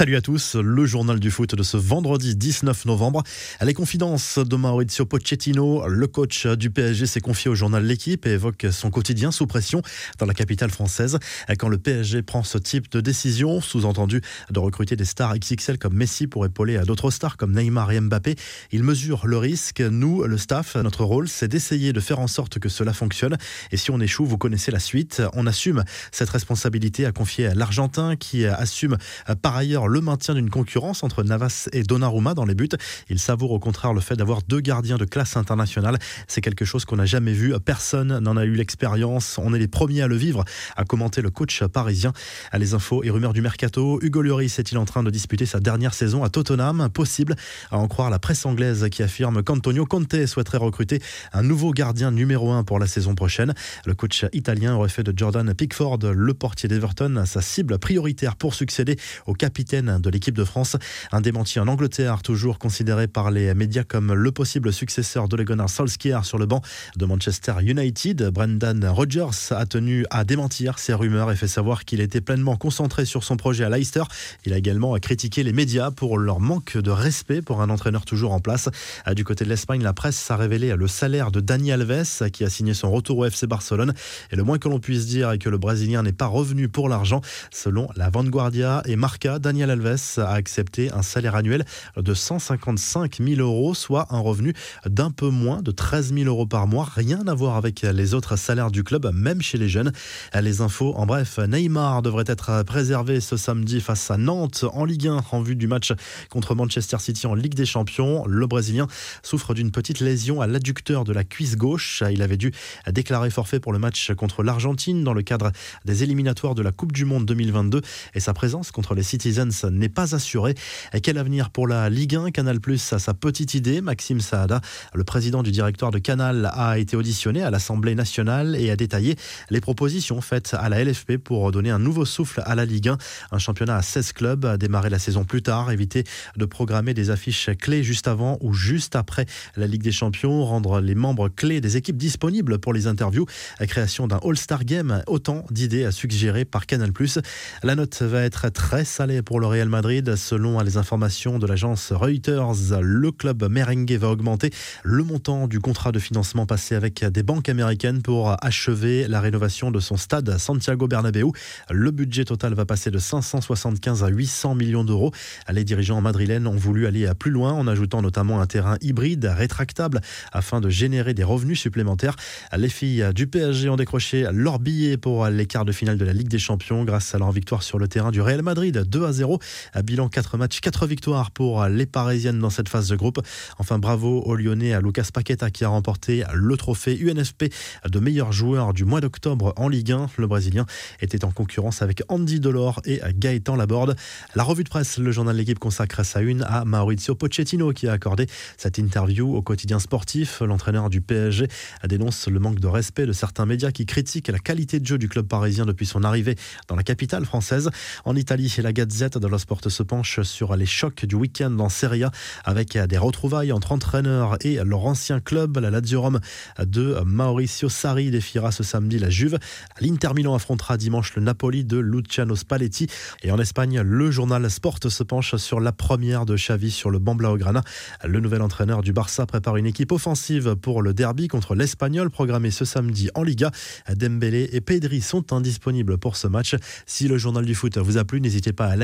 Salut à tous, le journal du foot de ce vendredi 19 novembre. Les confidences de Maurizio Pochettino, le coach du PSG s'est confié au journal L'équipe et évoque son quotidien sous pression dans la capitale française. Quand le PSG prend ce type de décision, sous-entendu de recruter des stars XXL comme Messi pour épauler d'autres stars comme Neymar et Mbappé, il mesure le risque. Nous, le staff, notre rôle, c'est d'essayer de faire en sorte que cela fonctionne. Et si on échoue, vous connaissez la suite. On assume cette responsabilité à confier à l'Argentin qui assume par ailleurs le maintien d'une concurrence entre Navas et Donnarumma dans les buts. Il savoure au contraire le fait d'avoir deux gardiens de classe internationale. C'est quelque chose qu'on n'a jamais vu. Personne n'en a eu l'expérience. On est les premiers à le vivre, a commenté le coach parisien. À les infos et rumeurs du mercato, Hugo Lloris est-il en train de disputer sa dernière saison à Tottenham? Possible, à en croire la presse anglaise qui affirme qu'Antonio Conte souhaiterait recruter un nouveau gardien numéro 1 pour la saison prochaine. Le coach italien aurait fait de Jordan Pickford, le portier d'Everton, sa cible prioritaire pour succéder au capitaine de l'équipe de France. Un démenti en Angleterre, toujours considéré par les médias comme le possible successeur d'Ole Gunnar Solskjaer sur le banc de Manchester United. Brendan Rodgers a tenu à démentir ces rumeurs et fait savoir qu'il était pleinement concentré sur son projet à Leicester. Il a également critiqué les médias pour leur manque de respect pour un entraîneur toujours en place. Du côté de l'Espagne, la presse a révélé le salaire de Dani Alves qui a signé son retour au FC Barcelone. Et le moins que l'on puisse dire est que le Brésilien n'est pas revenu pour l'argent. Selon la Vanguardia et Marca, Dani Daniel Alves a accepté un salaire annuel de 155 000 euros, soit un revenu d'un peu moins de 13 000 euros par mois. Rien à voir avec les autres salaires du club, même chez les jeunes. Les infos, en bref, Neymar devrait être préservé ce samedi face à Nantes en Ligue 1 en vue du match contre Manchester City en Ligue des Champions. Le Brésilien souffre d'une petite lésion à l'adducteur de la cuisse gauche. Il avait dû déclarer forfait pour le match contre l'Argentine dans le cadre des éliminatoires de la Coupe du Monde 2022 et sa présence contre les Citizens n'est pas assuré. Quel avenir pour la Ligue 1 Canal Plus a sa petite idée. Maxime Saada, le président du directoire de Canal, a été auditionné à l'Assemblée nationale et a détaillé les propositions faites à la LFP pour donner un nouveau souffle à la Ligue 1. Un championnat à 16 clubs a démarré la saison plus tard, éviter de programmer des affiches clés juste avant ou juste après la Ligue des Champions, rendre les membres clés des équipes disponibles pour les interviews, la création d'un All-Star Game, autant d'idées à suggérer par Canal+. La note va être très salée pour le Real Madrid. Selon les informations de l'agence Reuters, le club merengue va augmenter le montant du contrat de financement passé avec des banques américaines pour achever la rénovation de son stade Santiago Bernabéu. Le budget total va passer de 575 à 800 millions d'euros. Les dirigeants madrilènes ont voulu aller plus loin en ajoutant notamment un terrain hybride rétractable afin de générer des revenus supplémentaires. Les filles du PSG ont décroché leur billet pour les quarts de finale de la Ligue des Champions grâce à leur victoire sur le terrain du Real Madrid 2 à 0 à bilan 4 matchs, 4 victoires pour les Parisiennes dans cette phase de groupe. Enfin, bravo aux Lyonnais, à Lucas Paqueta qui a remporté le trophée UNFP de meilleur joueur du mois d'octobre en Ligue 1. Le Brésilien était en concurrence avec Andy Delors et Gaëtan Laborde. La revue de presse, le journal de l'équipe consacre sa une à Maurizio Pochettino qui a accordé cette interview au quotidien sportif. L'entraîneur du PSG dénonce le manque de respect de certains médias qui critiquent la qualité de jeu du club parisien depuis son arrivée dans la capitale française. En Italie, la Gazette de la Sport se penche sur les chocs du week-end en Serie A avec des retrouvailles entre entraîneurs et leur ancien club. La Lazio Rome de Mauricio Sarri défiera ce samedi la Juve. L'Inter Milan affrontera dimanche le Napoli de Luciano Spalletti. Et en Espagne, le journal Sport se penche sur la première de Xavi sur le banc Blaugrana. Le nouvel entraîneur du Barça prépare une équipe offensive pour le derby contre l'Espagnol programmé ce samedi en Liga. Dembélé et Pedri sont indisponibles pour ce match. Si le journal du foot vous a plu, n'hésitez pas à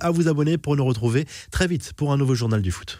à vous abonner pour nous retrouver très vite pour un nouveau journal du foot.